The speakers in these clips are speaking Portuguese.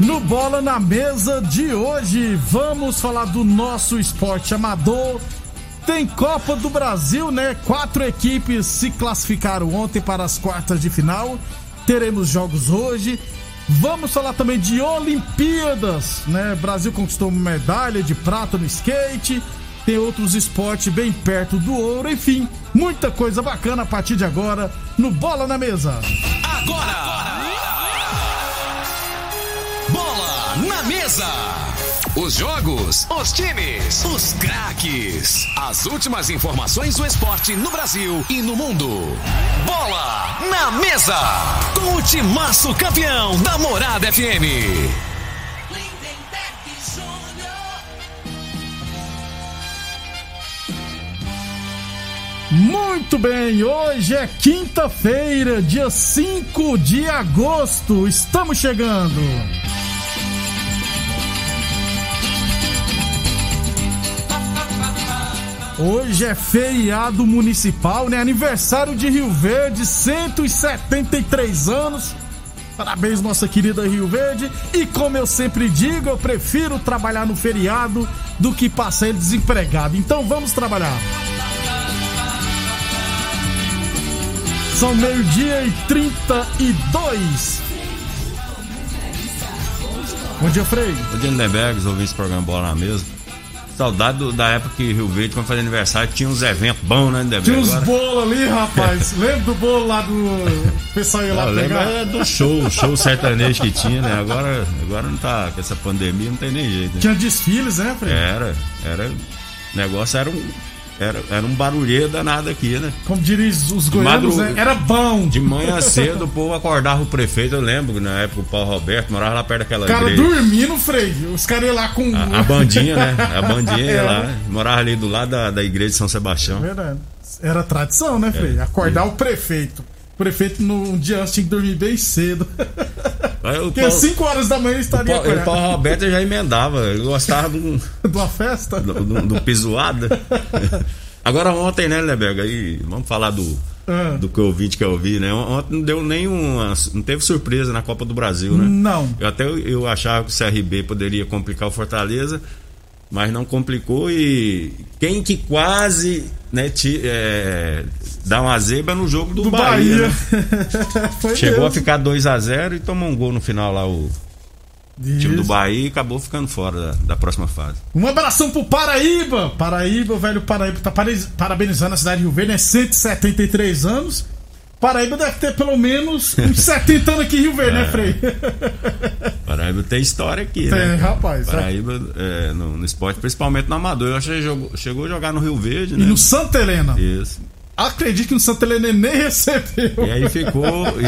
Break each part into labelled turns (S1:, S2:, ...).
S1: No Bola na Mesa de hoje, vamos falar do nosso esporte amador. Tem Copa do Brasil, né? Quatro equipes se classificaram ontem para as quartas de final. Teremos jogos hoje. Vamos falar também de Olimpíadas, né? Brasil conquistou medalha de prata no skate. Tem outros esportes bem perto do ouro, enfim, muita coisa bacana a partir de agora no Bola na Mesa.
S2: Agora! Bola Os jogos, os times, os craques. As últimas informações do esporte no Brasil e no mundo. Bola na mesa! Com o timaço campeão da Morada FM.
S1: Muito bem, hoje é quinta-feira, dia 5 de agosto. Estamos chegando. Hoje é feriado municipal, né? Aniversário de Rio Verde, 173 anos. Parabéns, nossa querida Rio Verde. E como eu sempre digo, eu prefiro trabalhar no feriado do que passar desempregado. Então vamos trabalhar. São meio-dia e 32. Bom dia, Frei.
S3: Bom dia, Lindenberg, ouvindo esse programa Bola na Mesa. Saudade do- da época que Rio Verde, quando fazia aniversário, tinha uns eventos bons, né?
S1: Tinha uns bolos ali, rapaz. Lembra do bolo lá do. O pessoal ia lá
S3: lembro
S1: pegar?
S3: é, do show, o show sertanejo que tinha, né? Agora, agora não tá, com essa pandemia não tem nem jeito, né?
S1: Tinha desfiles, né, Frei?
S3: Era, era, o negócio era um, era, era um barulheiro danado aqui, né?
S1: Como diriam os goianos,
S3: Madru-
S1: né? Era bom.
S3: De manhã cedo o povo acordava o prefeito, eu lembro na época o Paulo Roberto morava lá perto daquela
S1: cara
S3: igreja.
S1: dormindo, Frei. Os caras iam lá com.
S3: A, a bandinha, né? A bandinha ia
S1: É.
S3: lá, morava ali do lado da, da igreja de São Sebastião.
S1: Verdade. Era tradição, né, Frei?
S3: É.
S1: Acordar o prefeito. O prefeito, no um dia antes, tinha que dormir bem cedo.
S3: Aí o
S1: Porque
S3: Paulo-
S1: 5 horas da manhã
S3: o
S1: estaria
S3: Paulo, o
S1: acordado.
S3: Paulo Roberto já emendava, ele gostava do,
S1: De uma festa?
S3: do, do, do pisoada. Agora ontem, né, Leberga? Aí vamos falar do,
S1: Ah.
S3: do que eu vi, que eu vi, né? Ontem não deu nenhuma. Não teve surpresa na Copa do Brasil, né?
S1: Não.
S3: Eu até eu achava que o CRB poderia complicar o Fortaleza, mas não complicou e quem que quase né, ti, é, dá uma zebra no jogo do,
S1: Do
S3: Bahia.
S1: Bahia.
S3: né? Chegou a
S1: mesmo.
S3: ficar 2 a 0 e tomou um gol no final lá o time do
S1: Isso.
S3: Bahia e acabou ficando fora da, da próxima fase.
S1: Um abração pro Paraíba. Paraíba, velho Paraíba tá parabenizando a cidade de Rio Verde, né? 173 anos. Paraíba deve ter pelo menos uns 70 anos aqui em Rio Verde,
S3: É.
S1: né, Frei?
S3: Paraíba tem história aqui,
S1: Tem,
S3: né?
S1: rapaz.
S3: Paraíba é, no, no esporte, principalmente no amador. Eu acho que jogou, chegou a jogar no Rio Verde,
S1: E
S3: né?
S1: no Santa Helena.
S3: Isso.
S1: Acredito que no Santa Helena ele nem recebeu.
S3: E aí ficou.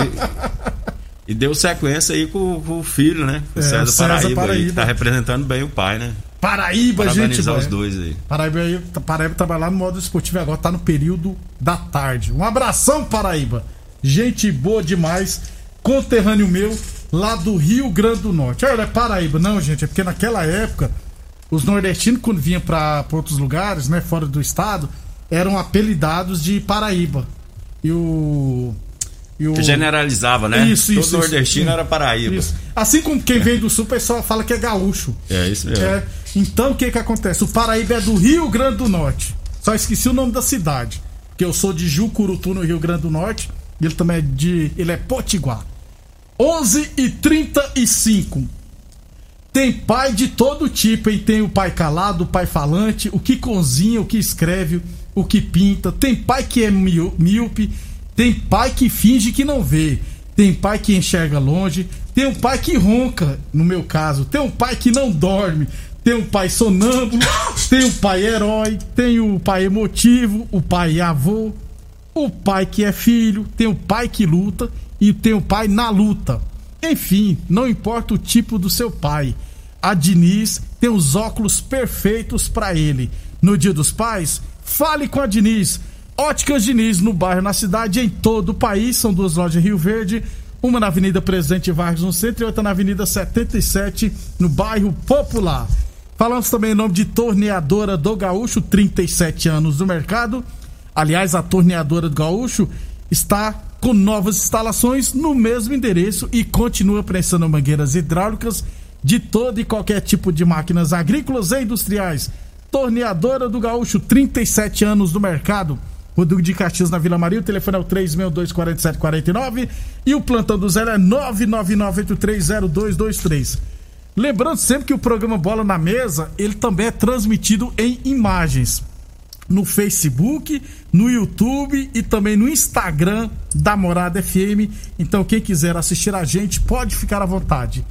S3: E, e deu sequência aí com, com o filho, né? O
S1: É,
S3: César,
S1: César
S3: Paraíba, Aí,
S1: Paraíba.
S3: que tá representando bem o pai, né?
S1: Paraíba, gente.
S3: Os dois aí.
S1: Paraíba, aí- Paraíba trabalha lá no modo esportivo e agora tá no período da tarde. Um abração, Paraíba. Gente boa demais. Conterrâneo meu, lá do Rio Grande do Norte. Olha, é Paraíba. Não, gente, é porque naquela época, os nordestinos, quando vinham pra outros lugares, né, fora do estado, eram apelidados de Paraíba. E o. E o
S3: generalizava, né?
S1: Isso,
S3: Todo
S1: isso,
S3: nordestino
S1: isso.
S3: era Paraíba.
S1: Isso. Assim como quem vem do sul, o pessoal fala que é gaúcho.
S3: É isso mesmo.
S1: É, então o que que acontece? O Paraíba é do Rio Grande do Norte. Só esqueci o nome da cidade. Porque eu sou de Jucurutu, no Rio Grande do Norte. Ele também é de. Ele é Potiguar. 11 e 35. Tem pai de todo tipo, hein? Tem o pai calado, o pai falante, o que cozinha, o que escreve, o que pinta. Tem pai que é míope, tem pai que finge que não vê. Tem pai que enxerga longe, tem um pai que ronca, no meu caso. Tem um pai que não dorme, tem um pai sonâmbulo, tem um pai herói, tem o pai emotivo, o pai avô, o pai que é filho, tem o pai que luta e tem o pai na luta. Enfim, não importa o tipo do seu pai. A Diniz tem os óculos perfeitos para ele. No Dia dos Pais, fale com a Diniz. Óticas Diniz no bairro, na cidade, em todo o país. São duas lojas em Rio Verde. Uma na Avenida Presidente Vargas, no centro, e outra na Avenida 77, no bairro Popular. Falamos também em nome de Torneadora do Gaúcho, 37 anos no mercado. Aliás, a Torneadora do Gaúcho está com novas instalações no mesmo endereço e continua prestando mangueiras hidráulicas de todo e qualquer tipo de máquinas agrícolas e industriais. Torneadora do Gaúcho, 37 anos no mercado. Rodrigo de Caxias na Vila Maria, o telefone é o 3624749 e o plantão do zero é 999830223. Lembrando sempre que o programa Bola na Mesa, ele também é transmitido em imagens. No Facebook, no YouTube e também no Instagram da Morada FM. Então, quem quiser assistir a gente, pode ficar à vontade.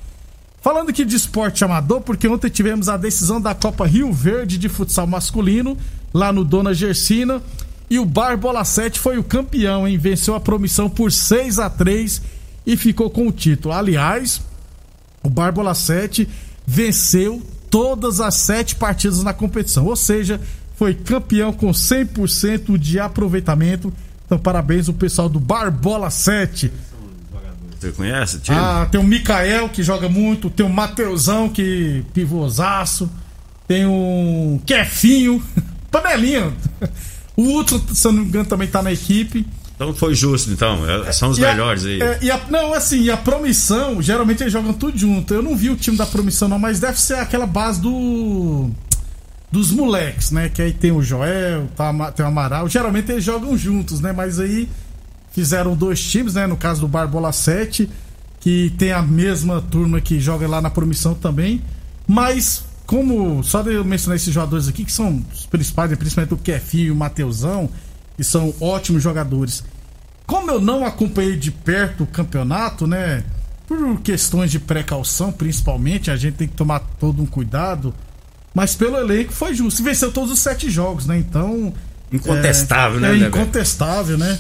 S1: Falando aqui de esporte amador, porque ontem tivemos a decisão da Copa Rio Verde de futsal masculino, lá no Dona Gersina. E o Barbola 7 foi o campeão, hein? Venceu a promissão por 6 a 3 e ficou com o título. Aliás, o Barbola 7 venceu todas as sete partidas na competição, ou seja, foi campeão com 100% de aproveitamento. Então, parabéns ao pessoal do Barbola 7.
S3: Você conhece, tio?
S1: Ah, tem o Mikael que joga muito, tem o Mateusão que pivôzaço, tem o Kefinho, panelinha. O Ultra, se eu não me engano, também tá na equipe.
S3: Então foi justo, então. É, são os
S1: E a-
S3: melhores aí.
S1: é, e a- não, assim, e a promissão, geralmente eles jogam tudo junto. Eu não vi o time da promissão, não, mas deve ser aquela base do. Dos moleques, né? Que aí tem o Joel, tá, tem o Amaral. Geralmente eles jogam juntos, né? Mas aí fizeram dois times, né? No caso do Barbola 7, que tem a mesma turma que joga lá na promissão também. Mas, como. Só de eu mencionar esses jogadores aqui, que são os principais, né, principalmente o Kefinho e o Mateusão, que são ótimos jogadores. Como eu não acompanhei de perto o campeonato, né? Por questões de precaução, principalmente, a gente tem que tomar todo um cuidado. Mas pelo elenco foi justo. E venceu todos os sete jogos, né? Então.
S3: Incontestável,
S1: é,
S3: né,
S1: É
S3: né,
S1: incontestável, né?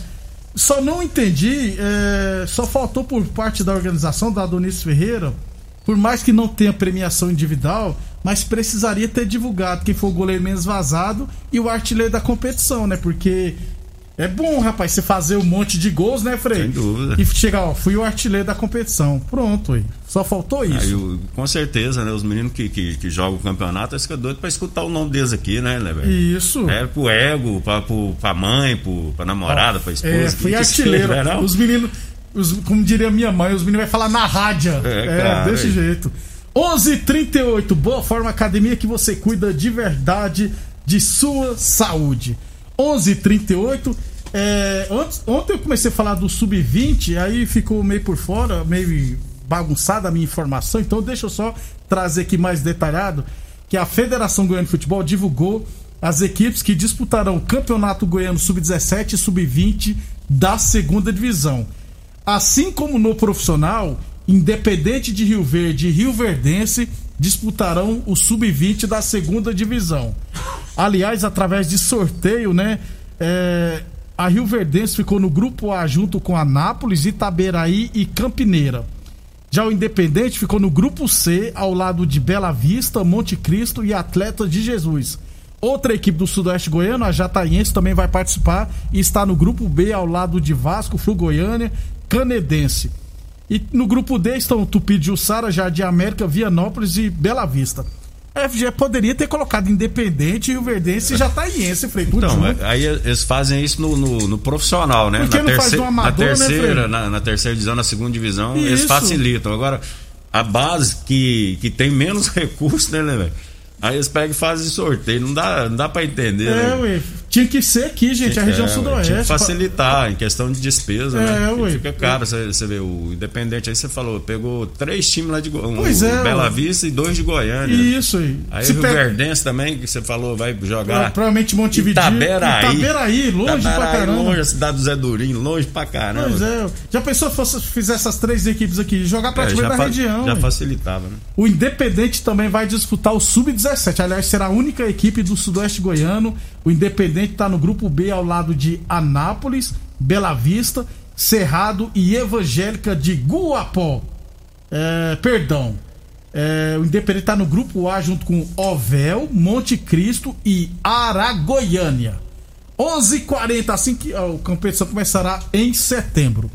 S1: Só não entendi, é, só faltou por parte da organização, da Adonis Ferreira, por mais que não tenha premiação individual, mas precisaria ter divulgado quem foi o goleiro menos vazado e o artilheiro da competição, né? Porque é bom, rapaz, você fazer um monte de gols, né, Frei?
S3: Sem dúvida.
S1: E chegar, ó, fui o artilheiro da competição. Pronto, aí. Só faltou isso.
S3: Aí, com certeza, né? Os meninos que, que, que jogam o campeonato, eles ficam doidos pra escutar o nome deles aqui, né, né, velho?
S1: Isso.
S3: É pro ego, pra, pro, pra mãe, pro, pra namorada, pra esposa.
S1: É, fui artilheiro.
S3: seja, né?
S1: Os meninos, os- como diria minha mãe, os meninos vai falar na rádio.
S3: É,
S1: É,
S3: claro,
S1: desse
S3: é.
S1: jeito. 11:38 Boa Forma Academia que você cuida de verdade de sua saúde. 11:38 é, antes- ontem eu comecei a falar do sub-20, aí ficou meio por fora, meio bagunçada a minha informação, então deixa eu só trazer aqui mais detalhado que a Federação Goiana de Futebol divulgou as equipes que disputarão o Campeonato Goiano Sub-17 e Sub-20 da segunda divisão. Assim como no profissional, Independente de Rio Verde e Rio Verdense disputarão o Sub-20 da segunda divisão. Aliás, através de sorteio, né? é, a Rio Verdense ficou no grupo A junto com Anápolis, Itaberaí e Campineira. Já o Independente ficou no grupo C, ao lado de Bela Vista, Monte Cristo e Atleta de Jesus. Outra equipe do Sudoeste Goiano, a Jataiense, também vai participar e está no grupo B, ao lado de Vasco, Flu Goiânia, Canedense. E no grupo D estão Tupi de Jussara, Jardim América, Vianópolis e Bela Vista. A FG poderia ter colocado Independente, Rio Verdense e Jataiense, falei, tudo
S3: Então,
S1: junto.
S3: aí eles fazem isso no, no, no profissional, né?
S1: Por que
S3: na,
S1: não faz no amador,
S3: na
S1: né,
S3: terceira,
S1: Fred?
S3: na, na terceira divisão, na segunda divisão, eles facilitam. Agora, a base que, que tem menos recursos, né, né, velho? Aí eles pegam e fazem sorteio. Não dá, não dá pra entender,
S1: É,
S3: né?
S1: ué. Tinha que ser aqui, gente, a região
S3: É,
S1: sudoeste.
S3: tinha que facilitar em questão de despesa,
S1: É,
S3: né?
S1: ué.
S3: Fica caro, você, você vê, o Independente aí você falou, pegou três times lá de Go... um
S1: Pois é,
S3: Bela
S1: ué.
S3: Vista e dois de Goiânia.
S1: Isso aí.
S3: Aí
S1: Se
S3: o Rio
S1: pega-
S3: Verdense também, que você falou, vai jogar.
S1: Provavelmente Montevideo.
S3: Itaberaí.
S1: Itaberaí, longe pra
S3: Itaberaí,
S1: caramba.
S3: longe, a cidade do Zé Durinho, longe pra caramba.
S1: Pois é. Já pensou se fosse, fizer essas três equipes aqui? Jogar
S3: É,
S1: praticamente
S3: já,
S1: na região.
S3: já facilitava, né?
S1: O Independente também vai disputar o Sub-17. Aliás, será a única equipe do Sudoeste Goiano. O Independente está no grupo B ao lado de Anápolis, Bela Vista, Cerrado e Evangélica de Guapó. É, perdão. É, o Independente está no grupo A junto com Ovel, Monte Cristo e Aragoiânia. 11h40, assim que a competição começará em setembro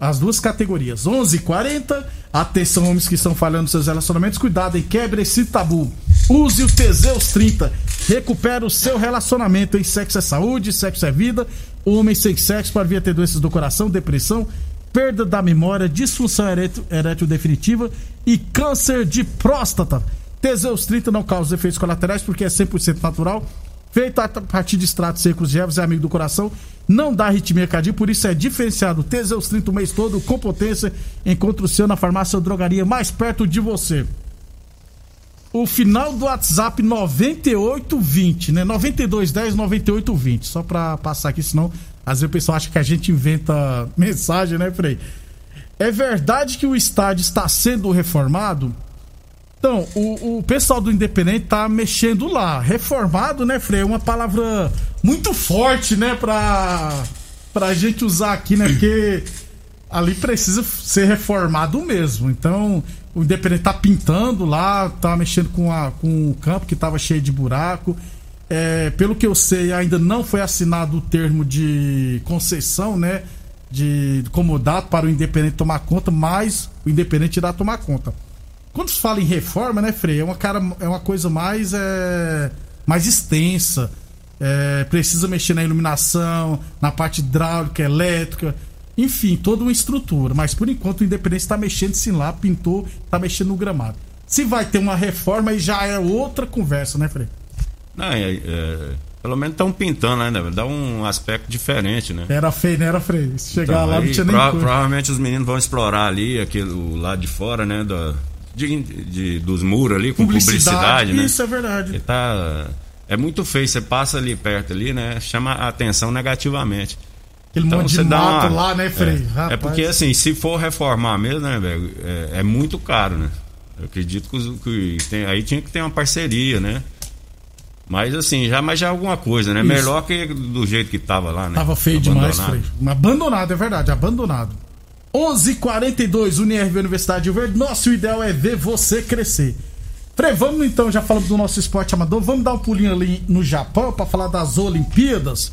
S1: as duas categorias. 11:40. Atenção, homens que estão falhando seus relacionamentos. Cuidado e quebre esse tabu. Use o Teseus 30. Recupera o seu relacionamento. Em sexo é saúde, sexo é vida. Homem sem sexo pode ter doenças do coração, depressão, perda da memória, disfunção erétil, erétil definitiva e câncer de próstata. Teseus 30 não causa efeitos colaterais porque é 100% natural. Feito a partir de extratos secos de ervas, é amigo do coração, não dá arritmia cardíaca, por isso é diferenciado. Teseus 30 o mês todo, com potência. Encontre o seu na farmácia ou drogaria mais perto de você. O final do WhatsApp 9820, né? 9210 9820. Só pra passar aqui, senão às vezes o pessoal acha que a gente inventa mensagem, né, Frei? É verdade que o estádio está sendo reformado? Então, o, o pessoal do Independente tá mexendo lá. Reformado, né, Frei? É uma palavra muito forte, né, pra, pra gente usar aqui, né? Porque ali precisa ser reformado mesmo. Então, o Independente tá pintando lá, tá mexendo com, a, com o campo que tava cheio de buraco. É, pelo que eu sei, ainda não foi assinado o termo de concessão, né? De comodato para o Independente tomar conta, mas o Independente irá tomar conta. Quando se fala em reforma, né, Frei? É uma, cara, é uma coisa mais, é, mais extensa. É, precisa mexer na iluminação, na parte hidráulica, elétrica, enfim, toda uma estrutura. Mas por enquanto o Independente está mexendo sim lá, pintou, está mexendo no gramado. Se vai ter uma reforma, aí já é outra conversa, né, Frei?
S3: Não, é- é, pelo menos estão pintando ainda, dá um aspecto diferente, né?
S1: Era feio, não era Frei? Se chegar
S3: Então,
S1: lá não
S3: aí,
S1: tinha nem
S3: prova-
S1: cor.
S3: provavelmente os meninos vão explorar ali aquele, o lado de fora, né? Da, de, de- dos muros ali com publicidade, né?
S1: Isso é verdade.
S3: E tá, é muito feio, você passa ali perto ali, né? Chama a atenção negativamente.
S1: Aquele monte de mato
S3: uma-
S1: lá, né, Frei?
S3: É,
S1: Rapaz.
S3: é porque assim, se for reformar mesmo, né, velho, é, é muito caro, né? Eu acredito que, que tem- aí tinha que ter uma parceria, né? Mas assim, já, mas já é alguma coisa, né?
S1: Isso.
S3: Melhor que do jeito que tava lá, né?
S1: Tava feio demais,
S3: Abandonado.
S1: Frei. Abandonado, é verdade, abandonado. 11:42 Unirv Universidade de Verde. Nosso ideal é ver você crescer. Frei, vamos então, já falamos do nosso esporte amador, vamos dar um pulinho ali no Japão pra falar das Olimpíadas.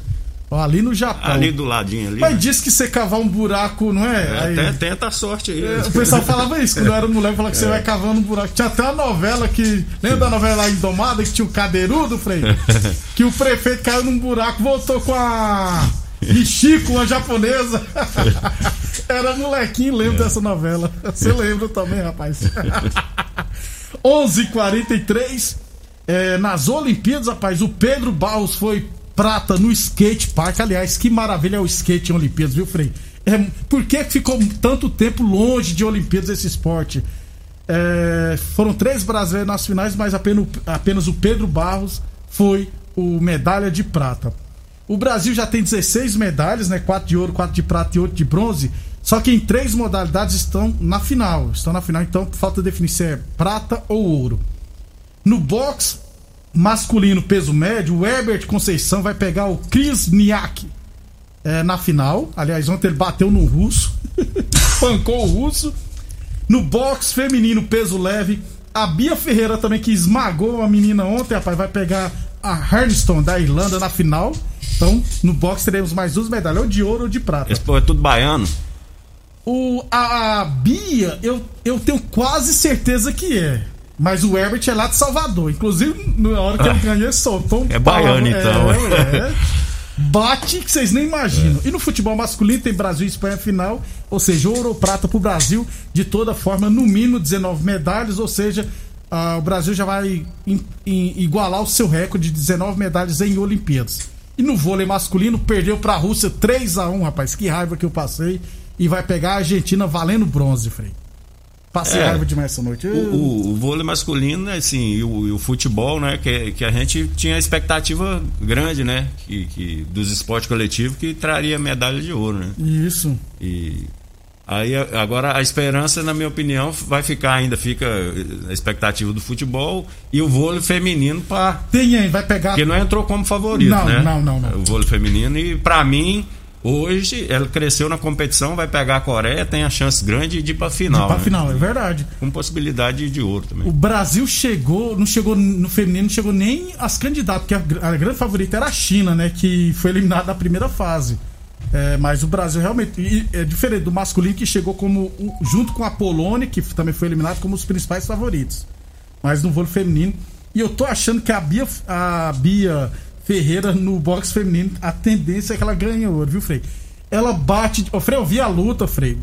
S1: Ali no Japão.
S3: Ali do ladinho ali.
S1: Mas
S3: né?
S1: disse que você cavar um buraco, não é?
S3: É,
S1: Aí-
S3: tenta a sorte aí.
S1: É, O pessoal falava isso quando eu era moleque, falava que você vai cavando um buraco. Tinha até uma novela que. Lembra da novela lá Indomada que tinha o cadeirudo, Frei? Que o prefeito caiu num buraco, voltou com a. Michico, uma japonesa. Era molequinho, lembro dessa novela. Você lembra também, rapaz? 11:43 é, nas Olimpíadas, rapaz, o Pedro Barros foi prata no skate park. Aliás, que maravilha é o skate em Olimpíadas, viu, Frei? É, por que ficou tanto tempo longe de Olimpíadas esse esporte? É, foram três brasileiros nas finais, mas apenas, apenas o Pedro Barros foi o medalha de prata. O Brasil já tem 16 medalhas, né? 4 de ouro, 4 de prata e 8 de bronze. Só que em três modalidades estão na final. Estão na final, então falta definir se é prata ou ouro. No box masculino peso médio, o Herbert Conceição vai pegar o Chris Niak é, na final. Aliás, ontem ele bateu no russo, pancou o russo. No box feminino peso leve, a Bia Ferreira também que esmagou a menina ontem, rapaz, vai pegar a Hernston da Irlanda na final. Então, no box teremos mais duas medalhas, ou de ouro ou de prata.
S3: Esse povo é tudo baiano.
S1: O, a, a Bia, eu, eu tenho quase certeza que é. Mas o Herbert é lá de Salvador. Inclusive, na hora que ele ganhou, ele soltou um
S3: É baiano, então.
S1: É, é. Bate que vocês nem imaginam. E no futebol masculino tem Brasil e Espanha final. Ou seja, ouro ou prata pro Brasil. De toda forma, no mínimo 19 medalhas. Ou seja, ah, o Brasil já vai em- em- igualar o seu recorde de 19 medalhas em Olimpíadas. E no vôlei masculino, perdeu pra Rússia 3 a 1 rapaz. Que raiva que eu passei. E vai pegar a Argentina valendo bronze, Frei. Passei
S3: É.
S1: essa noite.
S3: O, o- vôlei masculino, né, assim, e o, e o futebol, né, que, que a gente tinha expectativa grande, né, que, que- dos esportes coletivos que traria medalha de ouro, né.
S1: Isso.
S3: E aí agora a esperança, na minha opinião, vai ficar ainda fica a expectativa do futebol e o vôlei feminino para
S1: Tem aí, vai pegar.
S3: porque não entrou como favorito,
S1: Não,
S3: né?
S1: não, não, não.
S3: O vôlei feminino e pra mim hoje ela cresceu na competição, vai pegar a Coreia, tem a chance grande de ir pra final,
S1: pra
S3: né?
S1: final, é verdade.
S3: com possibilidade de ouro também.
S1: O Brasil chegou, não chegou no feminino, não chegou nem as candidatas, porque a, a grande favorita era a China, né? Que foi eliminada na primeira fase. É, mas o Brasil realmente é diferente do masculino que chegou como junto com a Polônia, que também foi eliminado como os principais favoritos. Mas no vôlei feminino. E eu tô achando que a Bia, a Bia Ferreira no boxe feminino, a tendência é que ela ganhe ouro, viu, Frei? Ela bate. Ô, Frei, eu vi a luta, Frei.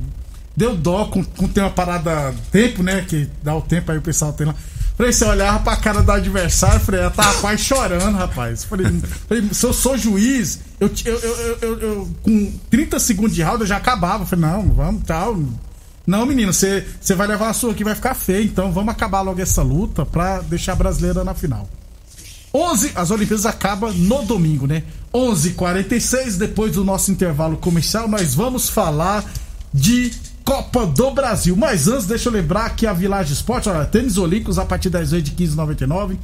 S1: Deu dó com, com ter uma parada tempo, né? Que dá o tempo aí o pessoal tem lá. Falei, você olhava pra cara do adversário, falei, ela tava quase chorando, rapaz. Falei, falei, se eu sou juiz, eu, eu, eu, eu- eu- com 30 segundos de round eu já acabava. Falei, não, vamos, tal. Não, menino, você você vai levar a sua aqui, vai ficar feio. Então vamos acabar logo essa luta pra deixar a brasileira na final. 11, as Olimpíadas acabam no domingo, né? 11:46 depois do nosso intervalo comercial, nós vamos falar de Copa do Brasil. Mas antes, deixa eu lembrar que a Village Esporte, olha, tênis Olímpicos a partir das vezes de 15,99.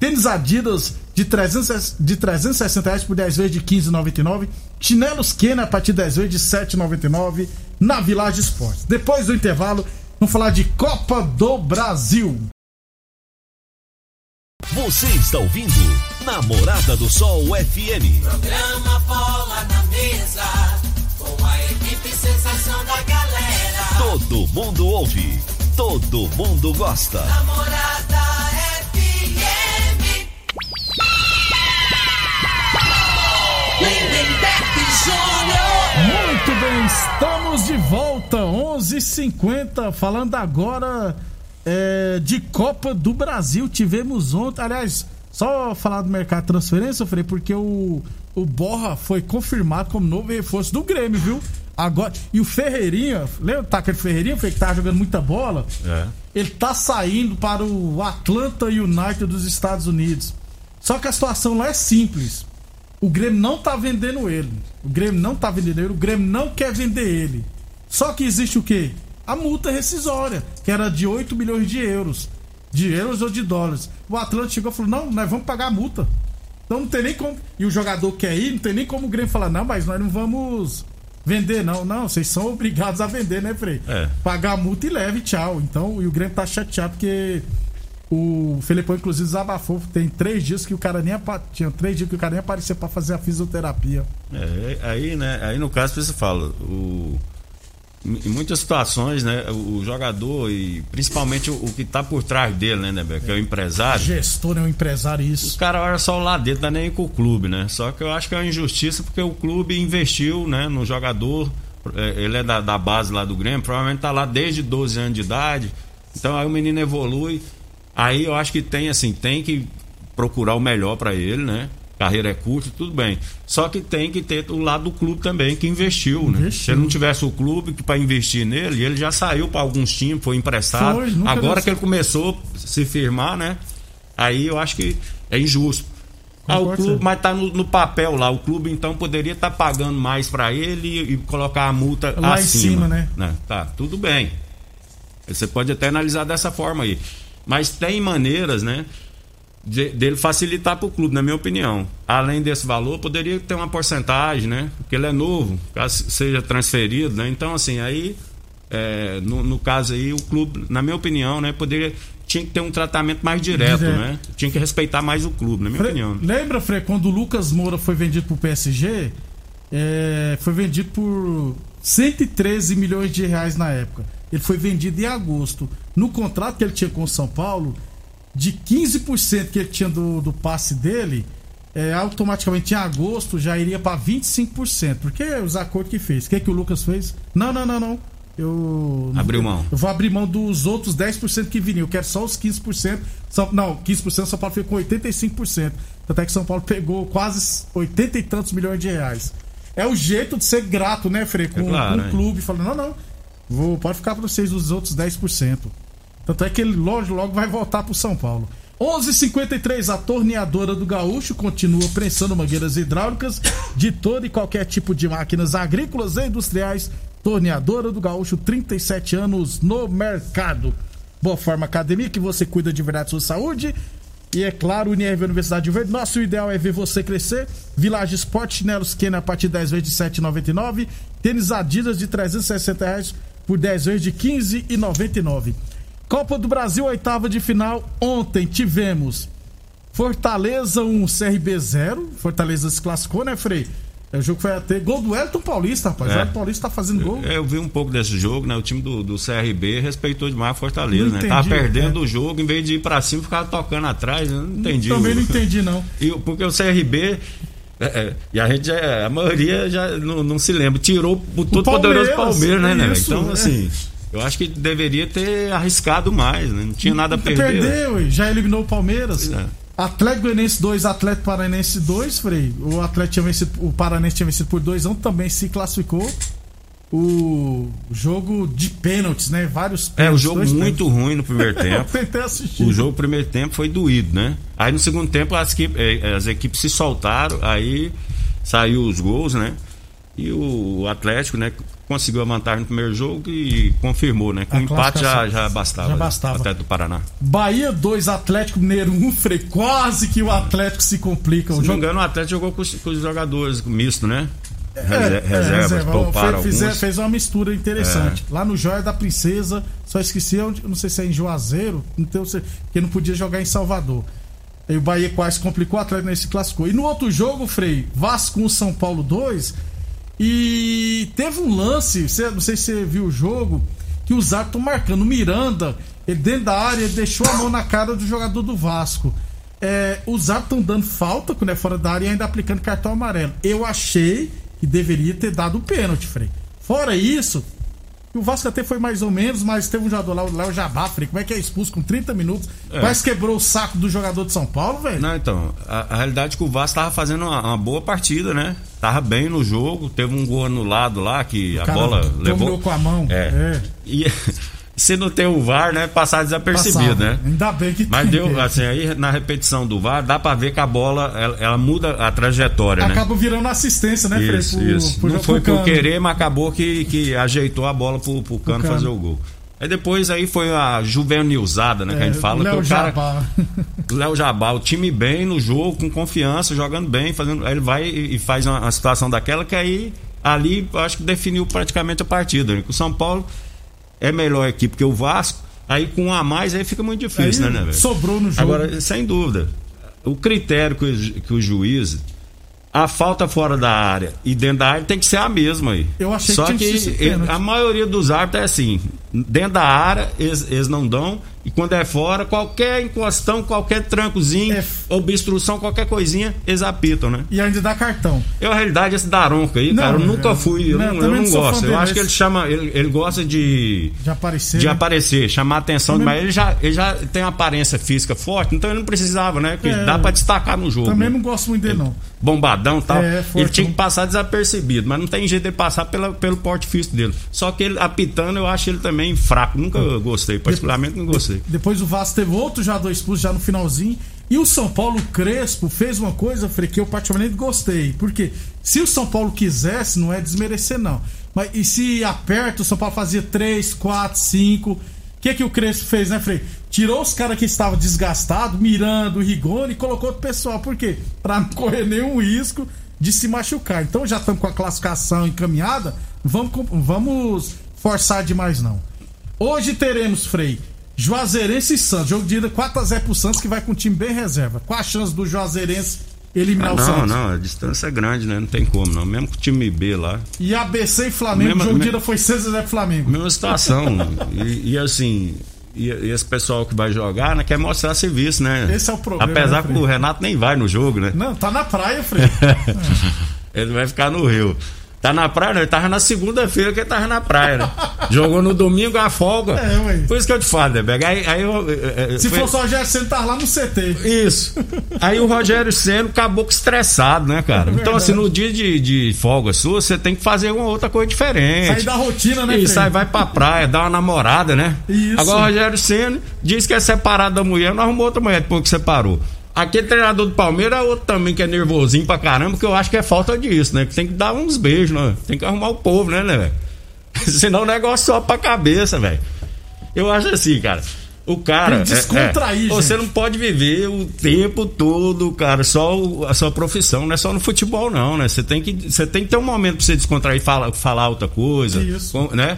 S1: Tênis Adidas de 300, de 360 reais por 10 vezes de 15,99. Chinelos Kenner a partir 10 vezes de 7,99 na Village Esporte. Depois do intervalo, vamos falar de Copa do Brasil.
S2: Você está ouvindo Namorada do Sol FM.
S4: Programa Bola na Mesa, com a equipe sensação da galera.
S2: Todo mundo ouve, todo mundo gosta.
S4: Namorada FM. Lindenberg Júnior.
S1: Muito bem, estamos de volta, 11:50 falando agora é, de Copa do Brasil. Tivemos ontem, aliás, só falar do mercado de transferência, eu falei, porque o, o Borra foi confirmado como novo reforço do Grêmio, viu? Agora, e o Ferreirinha, lembra tá, aquele Ferreirinha que tava jogando muita bola?
S3: É.
S1: Ele tá saindo para o Atlanta United dos Estados Unidos. Só que a situação lá é simples. O Grêmio não tá vendendo ele. O Grêmio não tá vendendo ele. O Grêmio não quer vender ele. Só que existe o quê? A multa rescisória, que era de 8 milhões de euros. De euros ou de dólares. O Atlanta chegou e falou: não, nós vamos pagar a multa. Então não tem nem como. E o jogador quer ir, não tem nem como o Grêmio falar: não, mas nós não vamos vender, não. Não, vocês são obrigados a vender, né, Frei?
S3: É.
S1: Pagar a multa e leve, tchau. Então, e o Grêmio tá chateado porque o Felipão, inclusive, desabafou. Tem três dias que o cara nem. Tinha três dias que o cara nem aparecia pra fazer a fisioterapia.
S3: É, aí, né, aí no caso você fala, o, em muitas situações, né, o, o jogador e principalmente o, o que tá por trás dele, né, Neber, que é o empresário,
S1: Gestor é um empresário, isso.
S3: caras olham só o lado dele, tá nem com o clube, né? Só que eu acho que é uma injustiça porque o clube investiu, né, no jogador, é, ele é da, da base lá do Grêmio, provavelmente tá lá desde 12 anos de idade, então aí o menino evolui, aí eu acho que tem assim, tem que procurar o melhor pra ele, né? Carreira é curta, tudo bem. Só que tem que ter o lado do clube também que investiu, né?
S1: Investiu.
S3: Se ele não tivesse o clube para investir nele, ele já saiu para alguns times, foi emprestado.
S1: Foi,
S3: Agora
S1: deu
S3: que ele começou a se firmar, né? Aí eu acho que é injusto. Ah, o clube, mas tá no, no papel lá. O clube então poderia estar pagando mais para ele e, e colocar a multa
S1: Lá em
S3: acima.
S1: cima, né?
S3: Tá, tudo bem. Você pode até analisar dessa forma aí. Mas tem maneiras, né? De- dele facilitar para o clube, na minha opinião. Além desse valor, poderia ter uma porcentagem, né? Porque ele é novo, caso seja transferido, né? Então, assim, aí, é, no, no caso aí, o clube, na minha opinião, né? Poderia, tinha que ter um tratamento mais direto,
S1: Direto.
S3: né? Tinha que respeitar mais o clube, na minha
S1: Fre-
S3: opinião.
S1: Lembra, Fre, quando o Lucas Moura foi vendido pro PSG? É, foi vendido por 113 milhões de reais na época. Ele foi vendido em agosto. No contrato que ele tinha com o São Paulo, de 15% que ele tinha do, do passe dele, é, automaticamente em agosto já iria para 25%. Porque os acordos que fez. O que, que o Lucas fez? Não, não, não, não. Eu.
S3: Abriu mão.
S1: Eu vou abrir mão dos outros 10% que viriam. Eu quero só os 15%. São, não, 15% São Paulo ficou com 85%. Até que São Paulo pegou quase 80 e tantos milhões de reais. É o jeito de ser grato, né, Frei? Com,
S3: É claro, é.
S1: clube, falando, não, não, vou, pode ficar para vocês os outros 10%. Tanto é que ele logo, logo vai voltar pro São Paulo. 11:53 a torneadora do Gaúcho continua prensando mangueiras hidráulicas de todo e qualquer tipo de máquinas agrícolas e industriais. Torneadora do Gaúcho, 37 anos no mercado. Boa Forma Academia, que você cuida de verdade sua saúde. E é claro, Unirv Universidade de Verde. Nosso ideal é ver você crescer. Village Sport, chinelos Kenner a partir de 10 vezes de 7,99. Tênis Adidas de 360 reais por 10 vezes de 15,99. Copa do Brasil, oitava de final. Ontem tivemos Fortaleza 1, CRB 0. Fortaleza se classificou, né, Frei? É, O jogo foi até gol do Elton Paulista, rapaz.
S3: É.
S1: O Elton Paulista tá fazendo gol.
S3: Eu vi um pouco desse jogo, né? O time do, do CRB respeitou demais a Fortaleza,
S1: Não
S3: né?
S1: entendi,
S3: Tava perdendo
S1: é.
S3: o jogo, em vez de ir pra cima, ficava tocando atrás. Eu não entendi.
S1: Também não entendi, não.
S3: E, porque o CRB. é, é, e a gente já, a maioria já não, não se lembra. Tirou o todo poderoso
S1: Palmeiras,
S3: né, né? Então,
S1: é.
S3: assim, eu acho que deveria ter arriscado mais, né? Não tinha nada a perder.
S1: Perdeu, e já eliminou o Palmeiras.
S3: É.
S1: Atlético Goianiense 2, Atlético Paranense 2, Frei. O Atlético tinha vencido, o Paranense tinha vencido por 2 a 1, também se classificou. O jogo de pênaltis, né? Vários
S3: É, o
S1: pênaltis,
S3: jogo muito ruim no primeiro
S1: pênaltis.
S3: tempo.
S1: Eu tentei assistir.
S3: O jogo, primeiro tempo, foi doído, né? Aí no segundo tempo as, equipe- eh, as equipes se soltaram, aí saiu os gols, né? E o Atlético, né, conseguiu a vantagem no primeiro jogo e confirmou, né? Com o empate já, já bastava.
S1: Já
S3: né?
S1: bastava.
S3: Até do Paraná.
S1: Bahia 2, Atlético Mineiro 1, Frei. Quase que o Atlético se complica.
S3: Se
S1: O
S3: não me engano, o Atlético jogou com os, com os jogadores misto, né?
S1: É,
S3: Reser-
S1: é,
S3: reservas,
S1: reserva.
S3: pouparam
S1: Fe- fizer-
S3: alguns.
S1: fez uma mistura interessante. Lá no Joia da Princesa, só esqueci, onde, não sei se é em Juazeiro, então, se- porque não podia jogar em Salvador. Aí o Bahia quase complicou, o Atlético nesse classificou. E no outro jogo, Frei, Vasco 1, São Paulo 2. E teve um lance, não sei se você viu o jogo, que os árbitros estão marcando. O Miranda, ele dentro da área, ele deixou a mão na cara do jogador do Vasco. É, os árbitros estão dando falta quando é fora da área e ainda aplicando cartão amarelo. Eu achei que deveria ter dado o pênalti, Frei. Fora isso, o Vasco até foi mais ou menos, mas teve um jogador lá, o Léo Jabá, Frei, como é que é expulso com 30 minutos? Quase quebrou o saco do jogador de São Paulo, velho.
S3: Não, então, a, a realidade é que o Vasco tava fazendo uma, uma boa partida, né? Tava bem no jogo, teve um gol anulado lá que a
S1: cara
S3: bola levou.
S1: com a mão.
S3: É.
S1: É.
S3: E se não tem o VAR, né? Passar desapercebido,
S1: Passava.
S3: né?
S1: Ainda bem que
S3: Mas
S1: tem.
S3: deu, assim, aí na repetição do VAR, dá pra ver que a bola, ela, ela muda a trajetória, né?
S1: Acaba virando assistência, né?
S3: Isso,
S1: pro-
S3: isso.
S1: pro
S3: Não foi por querer, mas acabou que, que ajeitou a bola pro, pro Cano
S1: Cano.
S3: fazer o gol. Aí depois aí foi a juvenilzada, né? que a gente fala
S1: Léo. Jabá.
S3: Léo Jabá, o time bem no jogo, com confiança, jogando bem, fazendo. Aí ele vai e faz uma, uma situação daquela que aí ali acho que definiu praticamente a partida. Né? O São Paulo é melhor equipe que o Vasco, aí com um a mais aí fica muito difícil,
S1: Aí
S3: né, né, velho?
S1: sobrou no jogo.
S3: Agora, sem dúvida, o critério que o, que o juiz. A falta fora da área e dentro da área tem que ser a mesma aí.
S1: Eu achei
S3: Só
S1: que
S3: que,
S1: que
S3: a maioria dos árbitros é assim: dentro da área eles, eles não dão, e quando é fora, qualquer encostão, qualquer trancozinho,
S1: É.
S3: obstrução, qualquer coisinha, eles apitam, né?
S1: E ainda dá cartão.
S3: Eu, na realidade, esse Daronco aí,
S1: Não,
S3: cara, eu nunca fui, eu
S1: não,
S3: eu não gosto. Eu acho que ele chama, ele, ele gosta de
S1: De aparecer.
S3: de
S1: né?
S3: aparecer, chamar a atenção,
S1: Também-
S3: mas ele já, ele já tem uma aparência física forte, então ele não precisava, né? Porque
S1: É.
S3: dá pra destacar no jogo.
S1: Também
S3: né?
S1: não gosto muito dele, não.
S3: Bombadão e tal.
S1: É,
S3: ele
S1: fortão.
S3: tinha que passar desapercebido, mas não tem jeito de ele passar pela, pelo porte físico dele. Só que ele apitando, eu acho ele também fraco. Nunca gostei, particularmente não gostei.
S1: Depois o Vasco teve outro jogador expulso já no finalzinho. E o São Paulo Crespo fez uma coisa, Frei, que eu particularmente gostei. Porque se o São Paulo quisesse, não é desmerecer, não. Mas e se aperta, o São Paulo fazia 3, 4, 5. O que, que o Crespo fez, né, Frei? Tirou os caras que estavam desgastados, Miranda, o Rigoni, e colocou outro pessoal. Por quê? Pra não correr nenhum risco de se machucar. Então já estamos com a classificação encaminhada. Vamos, vamos forçar demais, não. Hoje teremos, Frei, Juazeirense e Santos. Jogo de ida 4x0 pro Santos, que vai com um time bem reserva. Qual a chance do Juazeirense eliminar
S3: Ah,
S1: o
S3: não,
S1: Santos?
S3: não, a distância é grande, né? Não tem como, não. Mesmo com o time B lá.
S1: E ABC e Flamengo,
S3: Mesma-
S1: o jogo de ida foi 6x0 pro Flamengo.
S3: Mesma situação. e, e assim. E, esse pessoal que vai jogar, né, quer mostrar serviço, né?
S1: Esse é o problema,
S3: Apesar
S1: né,
S3: que o Renato nem vai no jogo, né?
S1: Não, tá na praia, Frei.
S3: Ele vai ficar no Rio. Tá na praia, não. Ele tava na segunda-feira que ele tava na praia, né? Jogou no domingo a folga.
S1: É, ué.
S3: Por isso que eu te falo, né, Bega? Aí, aí eu, é, é,
S1: Se
S3: foi-
S1: fosse o Rogério Senna, tá lá no CT.
S3: Isso. Aí o Rogério Senna acabou estressado, né, cara? Então, assim, no dia de, de folga sua, você tem que fazer uma outra coisa diferente.
S1: Sair da rotina, né,
S3: Isso, aí vai pra praia, dá uma namorada, né?
S1: Isso.
S3: Agora o Rogério Senna diz que é separado da mulher, não arrumou outra mulher depois que separou. Aquele treinador do Palmeiras é outro também que é nervosinho pra caramba, que eu acho que é falta disso, né? Que tem que dar uns beijos, né? Tem que arrumar o povo, né, né, velho? Senão o negócio só pra cabeça, velho. Eu acho assim, cara. O cara.
S1: Que descontrair,
S3: é, é. Você não pode viver o tempo todo, cara, só o- a sua profissão, não é só no futebol, não, né? Você tem que, você tem que ter um momento pra você descontrair, falar, falar outra coisa,
S1: Isso.
S3: com- né?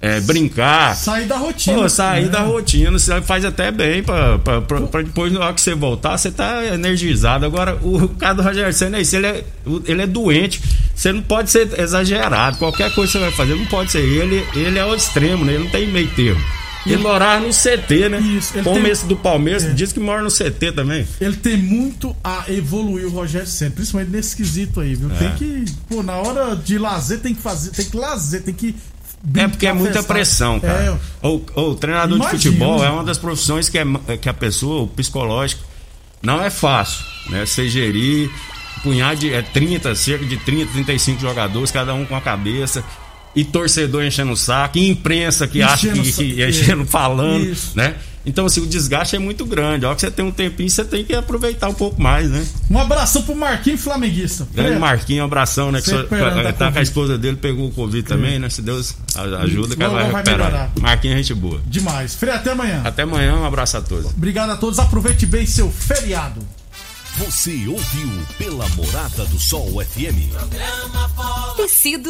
S3: É, brincar.
S1: Sair da rotina.
S3: Pô, sair
S1: né?
S3: da rotina, você faz até bem pra, pra, pra, pra depois, na hora que você voltar, você tá energizado. Agora, o, o caso do Roger Senna é isso, ele é, ele é doente. Você não pode ser exagerado. Qualquer coisa que você vai fazer, não pode ser. Ele, ele é o extremo, né? Ele não tem meio termo. Ele morava no CT, né?
S1: Isso, ele
S3: Como
S1: tem-
S3: esse do Palmeiras,
S1: É.
S3: diz que mora no CT também.
S1: Ele tem muito a evoluir o Rogério Senna, principalmente nesse quesito aí, viu?
S3: É.
S1: Tem que, pô, na hora de lazer tem que fazer, tem que lazer, tem que
S3: É porque é muita pressão, cara.
S1: É,
S3: O, o treinador
S1: Imagina,
S3: de futebol é uma das profissões que, é, que a pessoa, o psicológico, não é fácil, né? Você gerir um punhado de é 30, cerca de 30, 35 jogadores, cada um com a cabeça. E torcedor enchendo o saco, e imprensa que acha
S1: Enchendo
S3: que,
S1: o saco,
S3: que
S1: é.
S3: enchendo, falando,
S1: Isso.
S3: né? Então, assim, o desgaste é muito grande. A hora que você tem um tempinho, você tem que aproveitar um pouco mais, né?
S1: Um abração pro Marquinhos Flamenguista.
S3: Grande
S1: Freia,
S3: Marquinhos, um abração, né? Que só-
S1: da
S3: tá com a esposa dele, pegou o Covid também, né? Se Deus a- ajuda, que ela vai
S1: vai
S3: recuperar.
S1: melhorar.
S3: Marquinhos, é gente boa.
S1: Demais. Freia, até amanhã.
S3: Até amanhã, um abraço a todos.
S1: Obrigado a todos. Aproveite bem seu feriado.
S2: Você ouviu pela Morada do Sol FM.
S4: Programa Bola
S5: Tecido